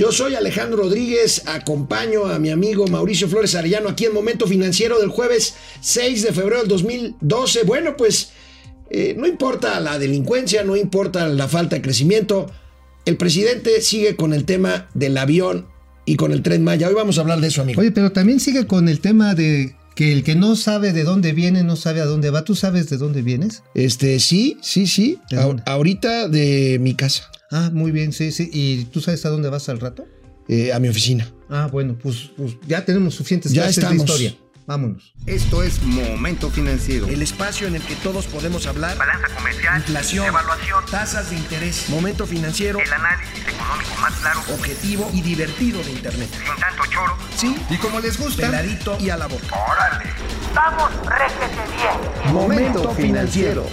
Yo soy Alejandro Rodríguez, acompaño a mi amigo Mauricio Flores Arellano aquí en Momento Financiero del jueves 6 de febrero del 2012. Bueno, pues eh, no importa la delincuencia, no importa la falta de crecimiento, el presidente sigue con el tema del avión y con el tren Maya. Hoy vamos a hablar de eso, amigo. Oye, pero también sigue con el tema de que el que no sabe de dónde viene no sabe a dónde va. ¿Tú sabes de dónde vienes? Este, sí, sí, sí. Ahorita de mi casa, Ah, muy bien, sí, sí. ¿Y tú sabes a dónde vas al rato? eh, a mi oficina. Ah, bueno, pues, pues ya tenemos suficientes Ya clases estamos. de historia. Vámonos. Esto es Momento Financiero. El espacio en el que todos podemos hablar. Balanza comercial, Inflación, evaluación, tasas de interés, momento financiero, el análisis económico más claro, objetivo y divertido de Internet. sin tanto choro. Sí, Y como les gusta, peladito y a la boca. ¡Órale! ¡Vamos, réjete bien! Momento Financiero.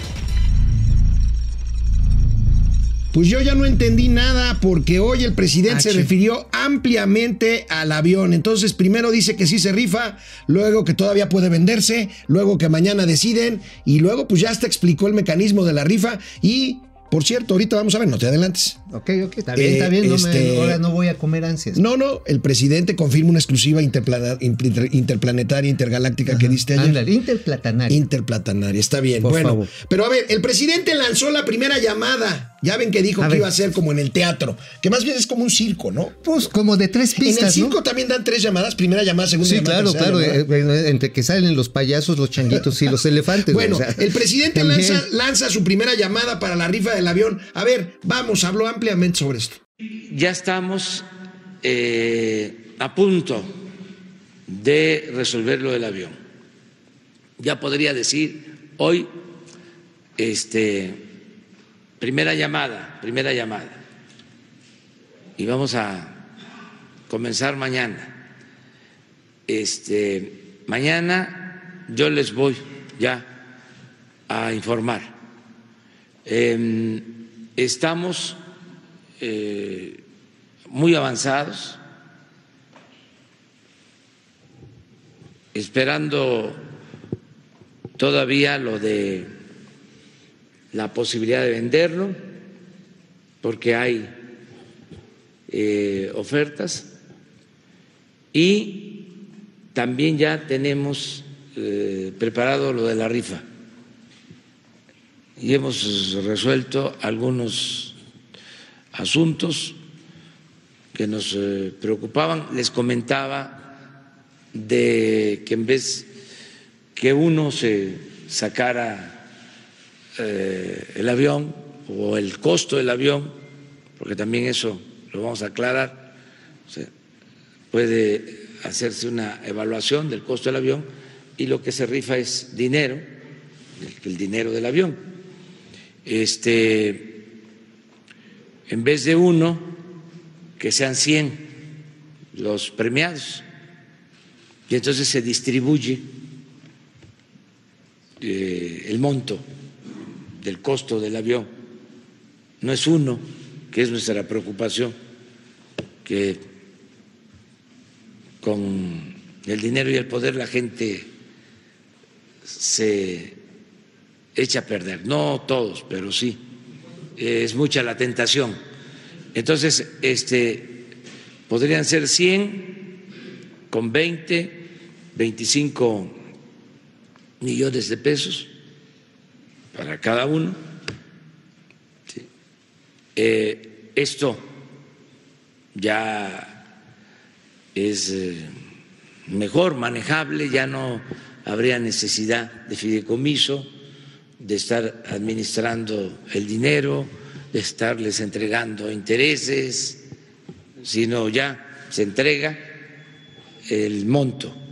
Pues yo ya no entendí nada porque hoy el presidente Ah, se refirió ampliamente al avión. Entonces, primero dice que sí se rifa, luego que todavía puede venderse, luego que mañana deciden y luego pues ya hasta explicó el mecanismo de la rifa y, por cierto, ahorita vamos a ver, no te adelantes. Ok, ok, está bien, Eh, está bien. no me- este- ahora no voy a comer ansias. No, no, el presidente confirma una exclusiva interplana- inter- interplanetaria, intergaláctica que diste ayer. Ándale, interplatanario. Interplatanaria, está bien. Por bueno, favor. pero a ver, el presidente lanzó la primera llamada. Ya ven que dijo A que ver. iba a ser como en el teatro, que más bien es como un circo, ¿no? pues como de tres en el pistas, ¿no? circo también dan tres llamadas, primera llamada, segunda Sí, llamada. claro, tercera claro. llamada. eh, eh, entre que salen los payasos, los changuitos y los elefantes. Bueno, o sea, el presidente lanza su primera llamada para la rifa del avión. A ver, vamos, habló ampliamente sobre esto. ya estamos eh, a punto de resolver lo del avión. Ya podría decir hoy, este, primera llamada, primera llamada. Y vamos a comenzar mañana. Este, mañana yo les voy ya a informar. Em, estamos eh, muy avanzados, esperando todavía lo de la posibilidad de venderlo, porque hay eh, ofertas y también ya tenemos eh, preparado lo de la rifa y hemos resuelto algunos asuntos que nos eh, preocupaban. Les comentaba de que en vez que uno se sacara eh, el avión o el costo del avión, porque también eso lo vamos a aclarar, puede hacerse una evaluación del costo del avión y lo que se rifa es dinero, el, el dinero del avión. Este, en vez de uno, que sean 100 los premiados. Y entonces se distribuye eh, el monto del costo del avión. No es uno, que es nuestra preocupación, que con el dinero y el poder la gente se echa a perder. No todos, pero sí. Es mucha la tentación. Entonces, este, podrían ser 100 con 20, 25 millones de pesos para cada uno. Eh, esto ya es eh, mejor manejable, ya no habría necesidad de fideicomiso, de estar administrando el dinero, de estarles entregando intereses, sino ya se entrega el monto.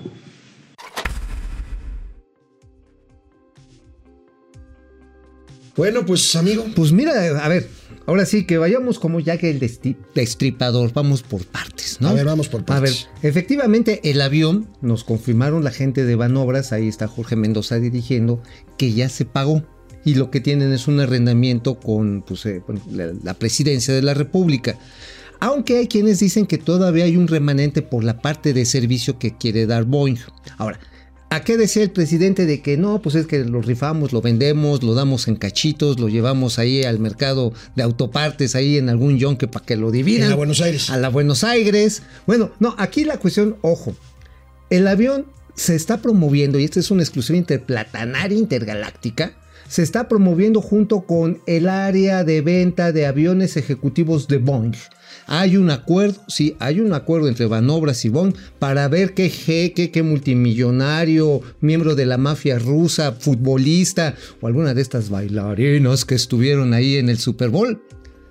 Bueno, pues amigo, Pues mira, a ver, ahora sí que vayamos como ya que el destripador, vamos por partes, ¿no? A ver, vamos por A ver, partes. efectivamente el avión, nos confirmaron la gente de Banobras, ahí está Jorge Mendoza dirigiendo, que ya se pagó. Y lo que tienen es un arrendamiento con pues, eh, la, la presidencia de la República. Aunque hay quienes dicen que todavía hay un remanente por la parte de servicio que quiere dar Boeing. Ahora, ¿A qué decía el presidente de que no? Pues es que lo rifamos, lo vendemos, lo damos en cachitos, lo llevamos ahí al mercado de autopartes, ahí en algún yonque para que lo dividan. La Buenos Aires. A la Buenos Aires. Bueno, no, aquí la cuestión, ojo, el avión se está promoviendo, y esta es una exclusiva interplatanaria intergaláctica, se está promoviendo junto con el área de venta de aviones ejecutivos de Boeing. Hay un acuerdo, sí, hay un acuerdo entre Banobras y Boeing para ver qué jeque, qué multimillonario, miembro de la mafia rusa, futbolista o alguna de estas bailarinas que estuvieron ahí en el Super Bowl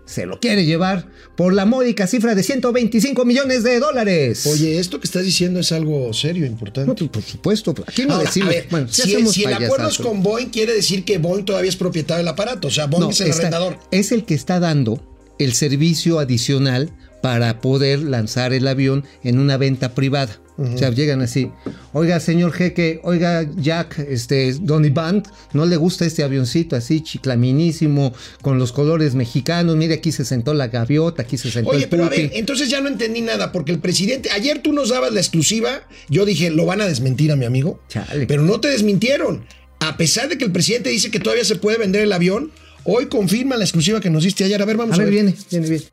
se lo quiere llevar por la módica cifra de 125 millones de dólares. Oye, esto que estás diciendo es algo serio, importante. No, pues, por supuesto, pues, aquí no Ahora, decimos. ver, bueno, si, el acuerdo es con Boeing, quiere decir que Boeing todavía es propietario del aparato. O sea, Boeing No, es el está- arrendador. es el que está dando el servicio adicional para poder lanzar el avión en una venta privada. O sea, llegan así. Oiga, señor jeque, oiga, Jack, este, Donny Band, ¿no le gusta este avioncito así, chiclaminísimo, con los colores mexicanos? Mire, aquí se sentó la gaviota, aquí se sentó Oye, el pero a ver, entonces ya no entendí nada, porque el presidente, ayer tú nos dabas la exclusiva, yo dije, lo van a desmentir a mi amigo, Chale. pero no te desmintieron. A pesar de que el presidente dice que todavía se puede vender el avión, hoy confirma la exclusiva que nos diste ayer. A ver, vamos a a, ver, viene, viene, viene.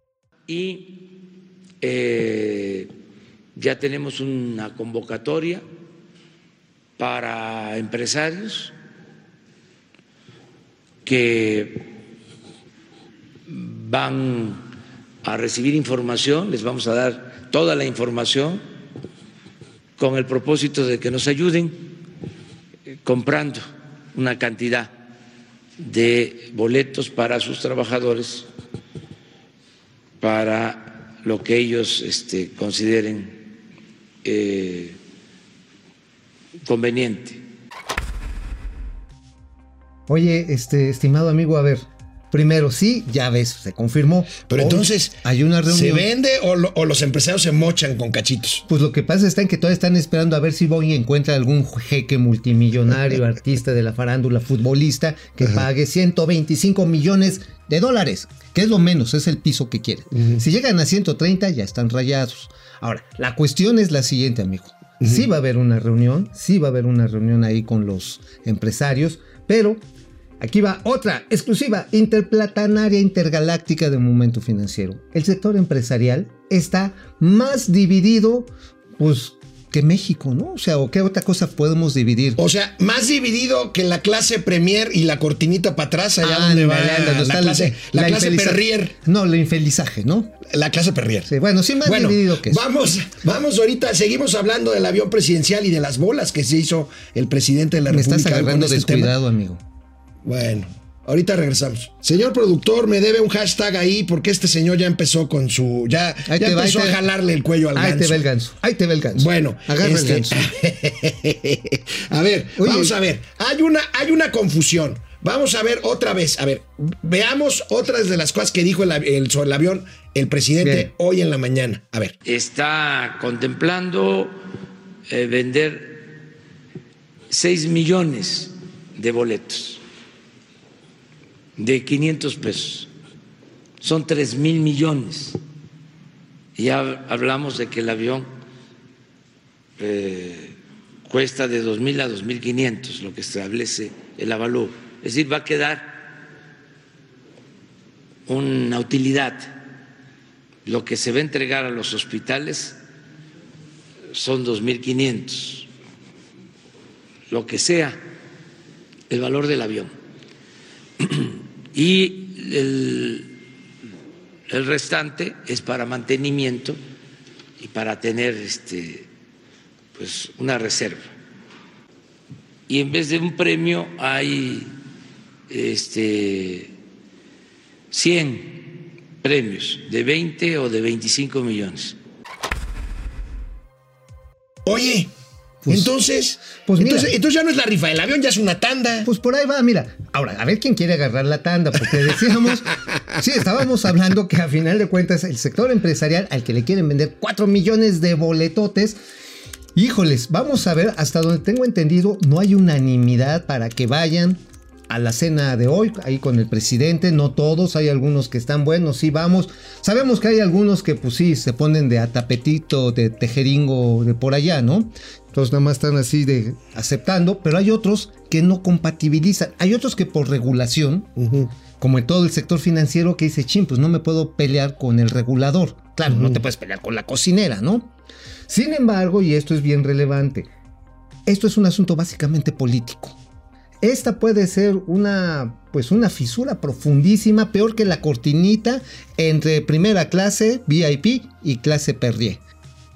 y eh, ya tenemos una convocatoria para empresarios que van a recibir información, les vamos a dar toda la información con el propósito de que nos ayuden eh, comprando una cantidad de boletos para sus trabajadores para lo que ellos este, consideren eh, conveniente. Oye, este, estimado amigo, a ver. Primero, sí, ya ves, se confirmó. Pero entonces, hay una reunión. ¿se vende o, lo- o los empresarios se mochan con cachitos? Pues lo que pasa en que todavía están esperando a ver si Boeing encuentra algún jeque multimillonario, artista de la farándula, futbolista, que pague 125 millones de dólares, que es lo menos, es el piso que quieren. Si llegan a 130 ya están rayados. Ahora, la cuestión es la siguiente, amigo. Sí va a haber una reunión, sí va a haber una reunión ahí con los empresarios, pero Aquí va otra exclusiva interplatanaria intergaláctica de momento financiero. El sector empresarial está más dividido, pues, que México, ¿no? O sea, ¿o qué otra cosa podemos dividir? O sea, más dividido que la clase Premier y la cortinita para atrás, allá donde va la, está clase, la clase Perrier. No, el infelizaje, ¿no? La clase Perrier. Sí, bueno, sí más Bueno, dividido que eso. vamos, vamos ahorita, seguimos hablando del avión presidencial y de las bolas que se hizo el presidente de la Me República. estás con agarrando este descuidado, amigo. Bueno, ahorita regresamos. Señor productor, me debe un hashtag ahí porque este señor ya empezó con su. Ya, Ahí ya te va, ahí empezó te- a jalarle el cuello al Ahí te ganso. ve el ganso. Ahí te ve el ganso. Bueno, agarra este, el ganso. a ver, Oye. vamos a ver. Hay una, hay una confusión. Vamos a ver otra vez. A ver, veamos otras de las cosas que dijo el, sobre el avión el presidente Bien. hoy en la mañana. A ver. Está contemplando eh, vender 6 millones de boletos de 500 pesos. Son 3 mil millones. Ya hablamos de que el avión eh, cuesta de 2 mil a 2.500, lo que establece el avalúo. Es decir, va a quedar una utilidad. Lo que se va a entregar a los hospitales son 2.500, lo que sea el valor del avión. Y el, el restante es para mantenimiento y para tener este, pues, una reserva. Y en vez de un premio hay este, 100 premios de 20 o de 25 millones. Oye, Pues- entonces, pues mira. entonces, entonces ya no es la rifa, el avión ya es una tanda. Pues por ahí va, mira. Ahora, a ver quién quiere agarrar la tanda, porque decíamos, sí, estábamos hablando que a final de cuentas el sector empresarial al que le quieren vender 4 millones de boletotes, híjoles, vamos a ver, hasta donde tengo entendido, no hay unanimidad para que vayan a la cena de hoy, ahí con el presidente, no todos, hay algunos que están buenos, sí vamos. Sabemos que hay algunos que pues sí, se ponen de atapetito, de tejeringo, de por allá, ¿no? Entonces nada más están así de aceptando, pero hay otros que no compatibilizan. Hay otros que por regulación, como en todo el sector financiero, que dice, ching, pues no me puedo pelear con el regulador. Claro, no te puedes pelear con la cocinera, ¿no? Sin embargo, y esto es bien relevante, esto es un asunto básicamente político. Esta puede ser una, pues una fisura profundísima, peor que la cortinita entre primera clase, VIP, y clase Perrier.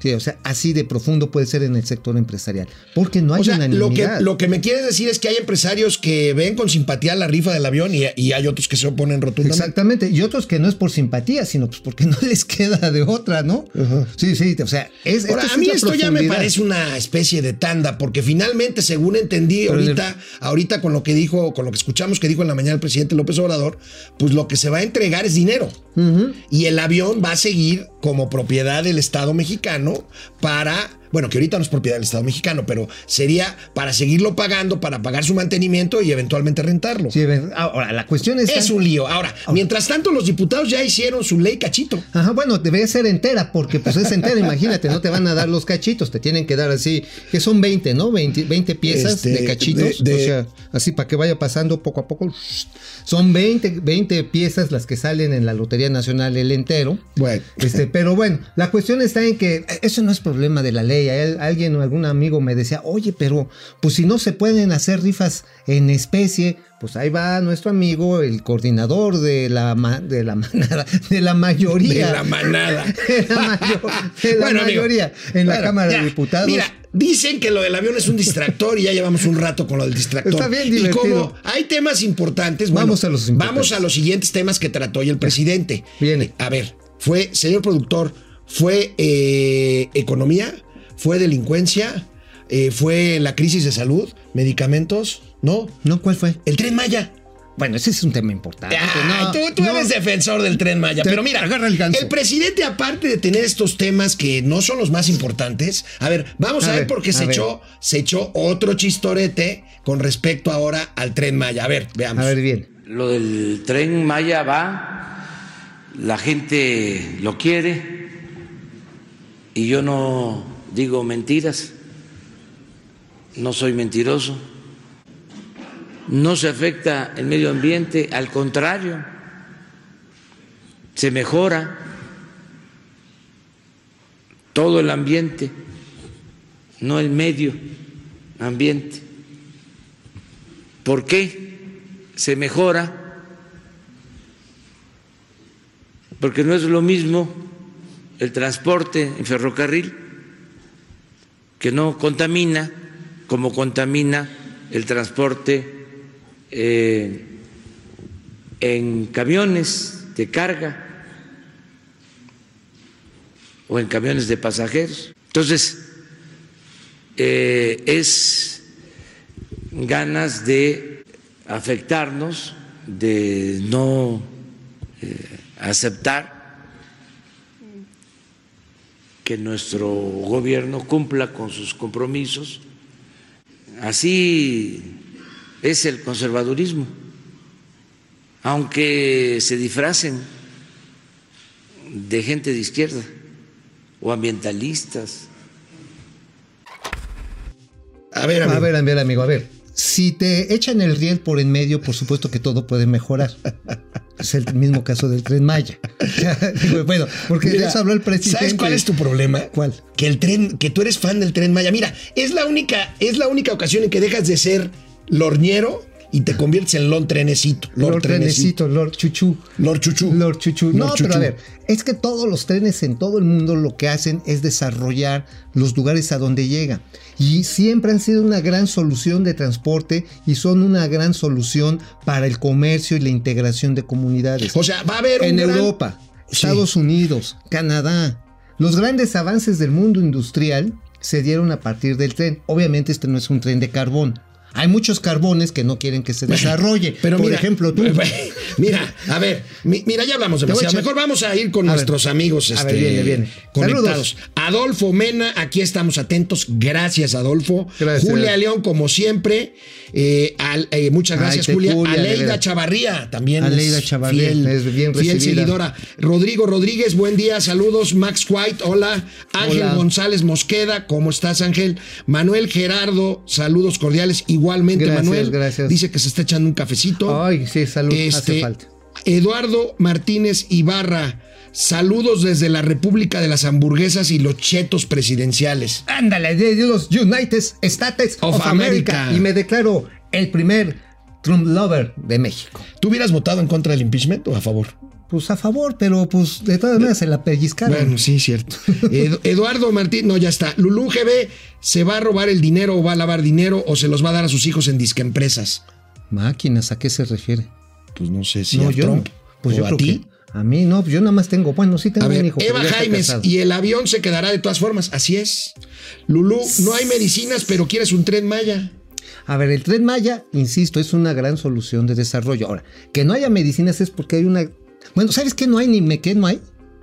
Sí, o sea, así de profundo puede ser en el sector empresarial. Porque no hay O sea, lo que, lo que me quieres decir es que hay empresarios que ven con simpatía la rifa del avión y, y hay otros que se oponen rotundamente. Exactamente, y otros que no es por simpatía, sino pues porque no les queda de otra, ¿no? Sí, sí, o sea, es, Ahora, esto a mí esto ya me parece una especie de tanda, porque finalmente, según entendí ahorita, ahorita con lo que dijo, con lo que escuchamos que dijo en la mañana el presidente López Obrador, pues lo que se va a entregar es dinero. Y el avión va a seguir como propiedad del Estado mexicano para, bueno, que ahorita no es propiedad del Estado mexicano, pero sería para seguirlo pagando, para pagar su mantenimiento y eventualmente rentarlo. Sí, ahora, la cuestión es... Es un lío. Ahora, mientras tanto, los diputados ya hicieron su ley cachito. Ajá, bueno, debe ser entera, porque pues es entera, imagínate, no te van a dar los cachitos, te tienen que dar así, que son 20, ¿no? 20, 20 piezas Este, de cachitos, de- de- o sea, así para que vaya pasando poco a poco. Son 20, 20 piezas las que salen en la Lotería Nacional el entero. Bueno. Este, pero bueno, la cuestión está en que eso no es problema de la ley. A él- alguien o algún amigo me decía, oye, pero pues si no se pueden hacer rifas en especie, pues ahí va nuestro amigo, el coordinador de la, ma- de la manada, de la mayoría. De la manada. De la, mayo- de la Bueno, amigo. mayoría en la Bueno, Cámara ya. de Diputados. Mira, dicen que lo del avión es un distractor y ya llevamos un rato con lo del distractor. Está bien Y divertido. como hay temas importantes, bueno, Vamos a los importantes. Vamos a los siguientes temas que trató hoy el presidente. Viene. A ver, fue, señor productor, fue eh, economía, fue delincuencia, eh, fue la crisis de salud, medicamentos, ¿no? ¿No? ¿Cuál fue? El tren Maya. Bueno, ese es un tema importante. No, tú, tú no. eres defensor del tren Maya, Te- pero mira, agarra el ganso. presidente, aparte de tener estos temas que no son los más importantes, a ver, vamos a, A ver, ver, porque se ver. echó, se echó otro chistorete con respecto ahora al tren Maya. A ver, veamos. A ver, bien. Lo del tren Maya va, la gente lo quiere y yo no digo mentiras, no soy mentiroso, no se afecta el medio ambiente, al contrario, se mejora todo el ambiente, no el medio ambiente. ¿Por qué se mejora? Porque no es lo mismo el transporte en ferrocarril, que no contamina como contamina el transporte eh, en camiones de carga o en camiones de pasajeros. Entonces, eh, es ganas de afectarnos, de no eh, aceptar que nuestro gobierno cumpla con sus compromisos. Así es el conservadurismo, aunque se disfracen de gente de izquierda o ambientalistas. A ver, amigo. A ver, a ver, amigo, a ver. Si te echan el riel por en medio, por supuesto que todo puede mejorar. Es el mismo caso del tren Maya. Bueno, porque de Mira, eso habló el presidente. ¿Sabes cuál es tu problema? ¿Cuál? Que el tren, que tú eres fan del tren Maya. Mira, es la única, es la única ocasión en que dejas de ser lorñero y te conviertes en Lord Trenecito. Lord Trenecito, Lord Chuchu. Lord Chuchu. Lord Chuchu. No, Lord pero a ver, es que todos los trenes en todo el mundo lo que hacen es desarrollar los lugares a donde llegan. Y siempre han sido una gran solución de transporte y son una gran solución para el comercio y la integración de comunidades. O sea, va a haber un en gran- Europa, Sí. Estados Unidos, Canadá. Los grandes avances del mundo industrial se dieron a partir del tren. Obviamente este no es un tren de carbón. Hay muchos carbones que no quieren que se desarrolle. Pero Por mira, ejemplo, tú. Mira, a ver, mi- mira, ya hablamos Te voy a Mejor vamos a ir con A ver. nuestros amigos A este, ver, viene, viene. conectados. Adolfo Mena, aquí estamos atentos. Gracias, Adolfo. Gracias. Julia León, como siempre. Eh, al- eh, muchas gracias, Julia. De Aleida. Chavarría, también. Aleida es Chavarría, fiel, es bien fiel seguidora. Rodrigo Rodríguez, buen día, saludos. Max White, hola. Ángel Hola. González Mosqueda, ¿cómo estás, Ángel? Manuel Gerardo, saludos cordiales. Igualmente, Gracias, Manuel. gracias. Dice que se está echando un cafecito. Ay, sí, salud, hace Este, falta. Eduardo Martínez Ibarra, saludos desde la República de las Hamburguesas y los chetos presidenciales. Ándale, de los United States Of of, America. America. Y me declaro el primer Trump lover de México. ¿Tú hubieras votado en contra del impeachment o a favor? Pues a favor, pero pues de todas maneras se la pellizcaron. Bueno, sí, cierto. Ed- Eduardo Martín, no, ya está. Lulú GB, ¿se va a robar el dinero o va a lavar dinero o se los va a dar a sus hijos en disque empresas? Máquinas, ¿a qué se refiere? Pues no sé si no, a yo Trump no. Pues o yo a ti. a mí no, pues yo nada más tengo, bueno, sí tengo A ver, un hijo. Eva Jaimes, y el avión se quedará de todas formas. Así es. Lulú, no hay medicinas, pero quieres un tren Maya. A ver, el tren Maya, insisto, es una gran solución de desarrollo. Ahora, que no haya medicinas es porque hay una. Bueno, ¿sabes qué no hay ni me qué no hay?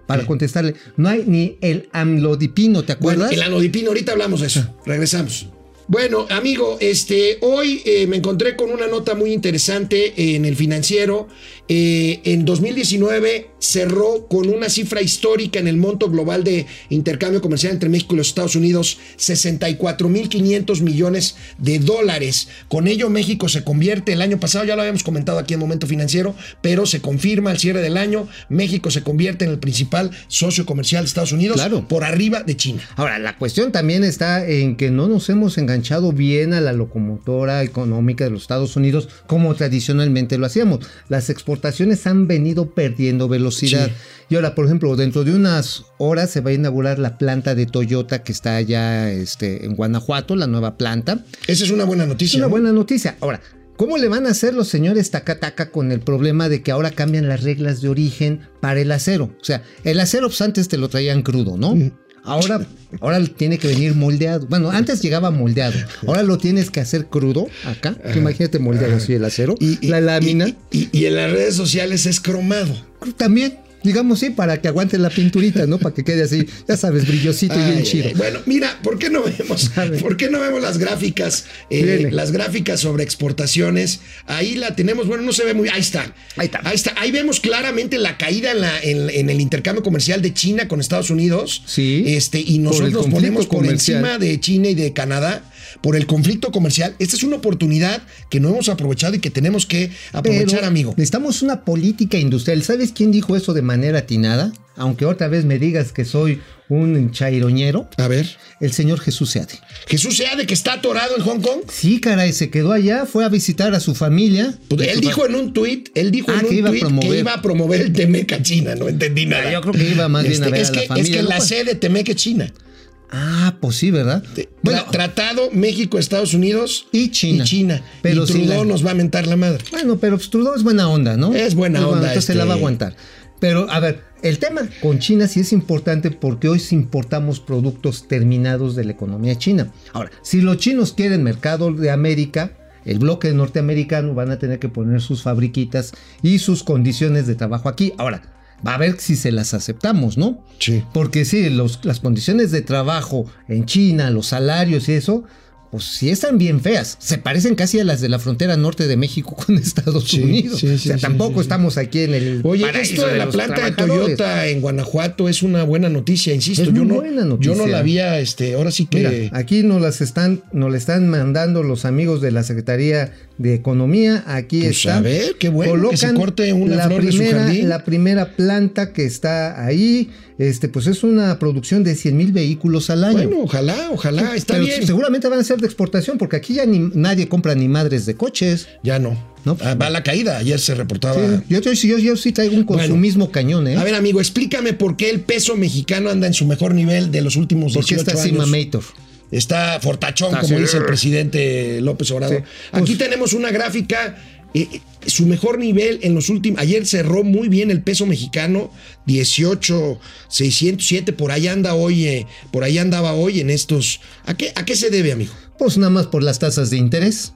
Para ¿Qué? contestarle, no hay ni el amlodipino, ¿te Bueno, acuerdas? el anodipino, ahorita hablamos de eso. Regresamos. Bueno, amigo, este, hoy eh, me encontré con una nota muy interesante en el financiero. Eh, en 2019 cerró con una cifra histórica en el monto global de intercambio comercial entre México y los Estados Unidos, 64.500 millones de dólares. Con ello México se convierte, el año pasado ya lo habíamos comentado aquí en Momento Financiero, pero se confirma al cierre del año, México se convierte en el principal socio comercial de Estados Unidos Claro. por arriba de China. Ahora, la cuestión también está en que no nos hemos enganchado bien a la locomotora económica de los Estados Unidos como tradicionalmente lo hacíamos. Las exportaciones han venido perdiendo velocidad. Sí. Y ahora, por ejemplo, dentro de unas horas se va a inaugurar la planta de Toyota que está allá este, en Guanajuato, la nueva planta. Esa es una buena Es noticia. una ¿no? buena noticia. Ahora, ¿cómo le van a hacer los señores Takataka con el problema de que ahora cambian las reglas de origen para el acero? O sea, el acero pues, antes te lo traían crudo, ¿no? Ahora, ahora tiene que venir moldeado. Bueno, antes llegaba moldeado. Ahora lo tienes que hacer crudo acá. Imagínate moldeado así el acero. Y, y- la lámina. Y, y- y en las redes sociales es cromado. También, digamos sí, para que aguante la pinturita, ¿no? Para que quede así, ya sabes, brillosito y bien ay, chido. ay. Bueno, mira, ¿por qué no vemos? ¿Por qué no vemos las gráficas? eh, las gráficas sobre exportaciones. Ahí la tenemos, bueno, no se ve muy. Ahí está. Ahí está. Ahí está. Ahí vemos claramente la caída en, la, en, en el intercambio comercial de China con Estados Unidos. Sí. Este, y nosotros nos ponemos por comercial. encima de China y de Canadá por el conflicto comercial. Esta es una oportunidad que no hemos aprovechado y que tenemos que aprovechar, Pero amigo. Necesitamos una política industrial. ¿Sabes quién dijo eso de manera atinada? Aunque otra vez me digas que soy un chairoñero, A ver. el señor Jesús Seade. Jesús sea de que está atorado en Hong Kong. Sí, caray, se quedó allá, fue a visitar a su familia. Pues él dijo en un tuit, él dijo Ah, en un que iba a tuit que promover. iba a promover el Temeca China, no entendí nada. yo creo que iba más bien a ver es a la que, familia, Es que ¿no? la sede Temeca China. Ah, pues sí, ¿verdad? Bueno, tratado México, Estados Unidos Y China. Y China. Pero y la- nos va a mentar la madre. Bueno, pero pues, Trudeau es buena onda, ¿no? Es buena onda, Entonces se la va a este- aguantar. Pero, a ver, el tema con China sí es importante porque hoy importamos productos terminados de la economía china. Ahora, si los chinos quieren mercado de América, el bloque norteamericano van a tener que poner sus fabriquitas y sus condiciones de trabajo aquí. Ahora, a ver si se las aceptamos, ¿no? Sí. Porque sí, los- las condiciones de trabajo en China, los salarios y eso, pues sí están bien feas. Se parecen casi a las de la frontera norte de México con Estados Sí, Unidos. sí, o sí, sea, sí, tampoco estamos aquí en el. Oye, esto de, la planta de. Toyota en Guanajuato es una buena noticia, insisto. Es yo no, buena Yo no noticia. la había, este, ahora sí que. Mira, aquí nos las están, nos la están mandando los amigos de la Secretaría de Economía. Aquí Pues, está. a ver, qué bueno que se corte una la flor de su primera, jardín. La primera planta que está ahí, este, pues es una producción de 100 mil vehículos al año. bueno, ojalá, ojalá, está Pero bien. seguramente van a ser de exportación, porque aquí ya ni, nadie compra ni madres de coches. Ya no. No. Ah, va a la caída. Ayer se reportaba. Sí, yo, yo, yo- yo sí traigo un Bueno. consumismo cañón, ¿eh? A ver, amigo, explícame por qué el peso mexicano anda en su mejor nivel de los últimos porque 18 está años. Mator. Está fortachón, como dice el presidente López Obrador. Sí. Aquí Pues- tenemos una gráfica. eh, eh, su mejor nivel en los últimos. Ayer cerró muy bien el peso mexicano, 18, 607. Por ahí anda hoy, eh, por ahí andaba hoy en estos. ¿A qué, ¿A qué se debe, amigo? Pues nada más por las tasas de interés.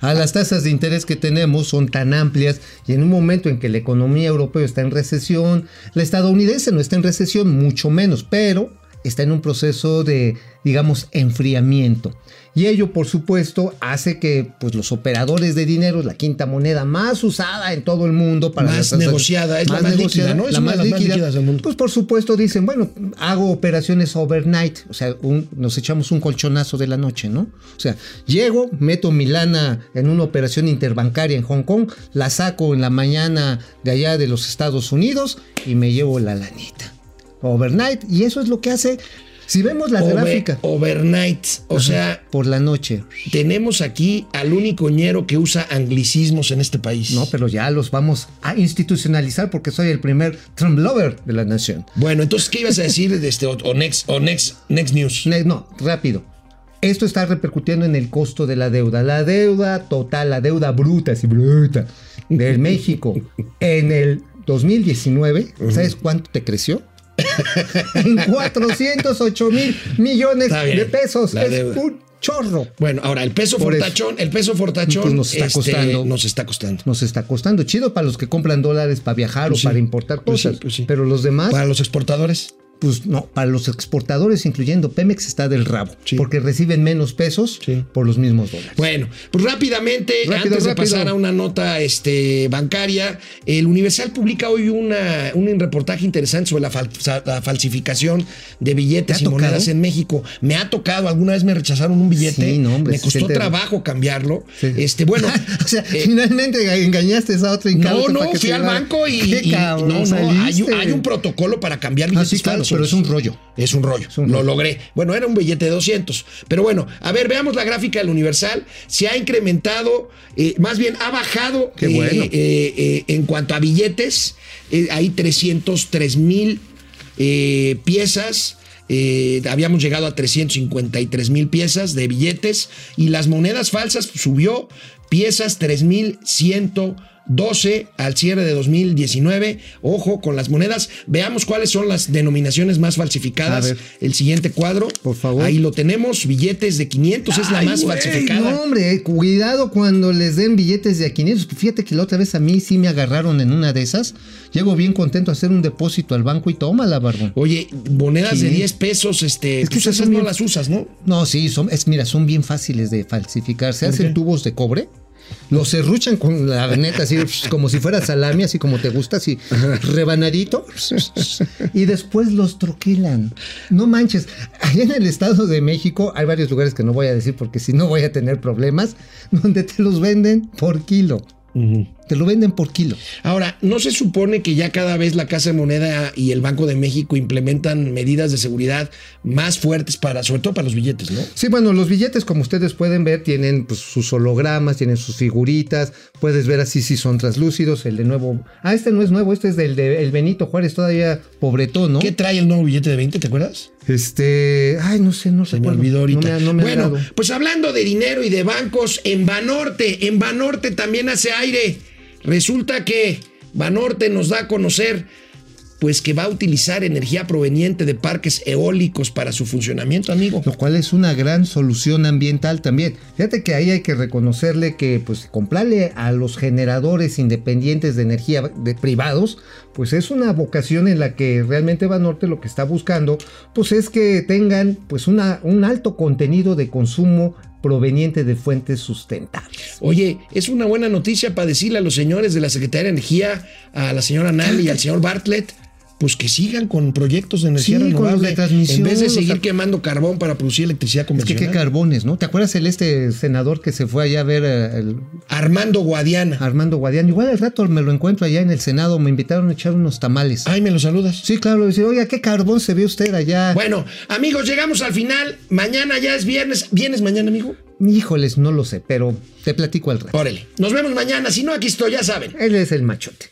a las tasas de interés que tenemos son tan amplias y en un momento en que la economía europea está en recesión, la estadounidense no está en recesión, mucho menos, pero está en un proceso de, digamos, enfriamiento. Y ello, por supuesto, hace que pues, los operadores de dinero, la quinta moneda más usada en todo el mundo para Más las- negociada, es la más líquida, ¿no? Es la más más líquida. líquidas del mundo. Pues por supuesto dicen, bueno, hago operaciones overnight, o sea, un- nos echamos un colchonazo de la noche, ¿no? O sea, llego, meto mi lana en una operación interbancaria en Hong Kong, la saco en la mañana de allá de los Estados Unidos y me llevo la lanita. Overnight, y eso es lo que hace, si vemos la Over- gráfica, overnight. O sea, por la noche. tenemos aquí al único ñero que usa anglicismos en este país. No, pero ya los vamos a institucionalizar porque soy el primer Trump lover de la nación. Bueno, entonces, ¿qué ibas a decir de este, o, o next, o next, next news? Ne- No, rápido. Esto está repercutiendo en el costo de la deuda. La deuda total, la deuda bruta, sí, bruta, del México en el 2019, ¿sabes cuánto te creció? en 408 mil millones de pesos. la Es deuda. un chorro. Bueno, ahora el peso Por eso. fortachón, el peso fortachón Pues nos está este, costando. nos está costando. Nos está costando. Chido para los que compran dólares para viajar Pues o sí, para importar pues sí, cosas. pues sí. Pero los demás, Para los exportadores. Pues no, para los exportadores, incluyendo Pemex, está del rabo. Sí. Porque reciben menos pesos Sí. por los mismos dólares. Bueno, pues rápidamente, Rápido, antes de rápido. pasar a una nota este, bancaria, el Universal publica hoy una, un reportaje interesante sobre la, fal- la falsificación de billetes ¿Te y tocado? monedas en México. Me ha tocado, alguna vez me rechazaron un billete, Sí, no, hombre, me costó trabajo cambiarlo. Este, bueno, o sea, eh, finalmente engañaste a esa otra no, no, fui al banco y, ¿Qué y- cabrón, no, no, hay, un- hay un protocolo para cambiar Ah, billetes sí, claro, falsos. Pero es un rollo. Es un rollo. un Lo logré. Bueno, era un billete de 200. Pero bueno, a ver, veamos la gráfica del Universal. Se ha incrementado, eh, más bien ha bajado Qué eh, bueno. eh, en cuanto a billetes. hay 303 mil piezas. eh, habíamos llegado a 353 mil piezas de billetes y las monedas falsas subió piezas 3112 al cierre de 2019. Ojo con las monedas. Veamos cuáles son las denominaciones más falsificadas. El siguiente cuadro. Por favor. Ahí lo tenemos. Billetes de 500 es la más falsificada. No, hombre, eh, cuidado cuando les den billetes de a 500. Fíjate que la otra vez a mí sí me agarraron en una de esas. Llego bien contento a hacer un depósito al banco y tómala, barbón. Oye, monedas Sí. de 10 pesos, este, Es que pues esas no bien- las usas, ¿no? No, sí, son, es, mira, son bien fáciles de falsificar. Se ¿Por hacen tubos de cobre. Los serruchan con la neta así como si fuera salami, así como te gusta, así rebanadito. Y después los troquilan. No manches. Allá en el Estado de México hay varios lugares que no voy a decir porque si no voy a tener problemas, donde te los venden por kilo. Te lo venden por kilo. Ahora, ¿no se supone que ya cada vez la Casa de Moneda y el Banco de México implementan medidas de seguridad más fuertes para, sobre todo para los billetes, ¿no? Sí, bueno, los billetes, como ustedes pueden ver, tienen pues, sus hologramas, tienen sus figuritas. Puedes ver así si son translúcidos. El de nuevo. Ah, este no es nuevo, este es del de el Benito Juárez, todavía pobretón, ¿no? ¿Qué trae el nuevo billete de 20, te acuerdas? Este. Ay, no sé, no sé. Me olvidó ahorita. No me, no me bueno, pues hablando de dinero y de bancos, en Banorte, en Banorte también hace aire. Resulta que Banorte nos da a conocer pues que va a utilizar energía proveniente de parques eólicos para su funcionamiento, amigo. Lo cual es una gran solución ambiental también. Fíjate que ahí hay que reconocerle que, pues, comprarle a los generadores independientes de energía de privados, pues es una vocación en la que realmente Banorte lo que está buscando, pues es que tengan, pues, un alto contenido de consumo proveniente de fuentes sustentables. Oye, es una buena noticia para decirle a los señores de la Secretaría de Energía, a la señora Nali y al señor Bartlett, pues que sigan con proyectos de energía Sí, de renovable transmisión, en vez de seguir quemando carbón para producir electricidad Es que convencional. qué carbones, ¿no? ¿Te acuerdas el este senador que se fue allá a ver eh, el Armando Guadiana. Armando Guadián? Igual al rato me lo encuentro allá en el Senado, me invitaron a echar unos tamales. Ay, me lo saludas. Sí, claro, decir, oiga, ¿qué carbón se ve usted allá? Bueno, amigos, llegamos al final. Mañana ya es viernes. ¿Vienes mañana, amigo? Híjoles, no lo sé, pero te platico al rato. Órale. Nos vemos mañana. Si no, aquí estoy, ya saben. Él es el machote.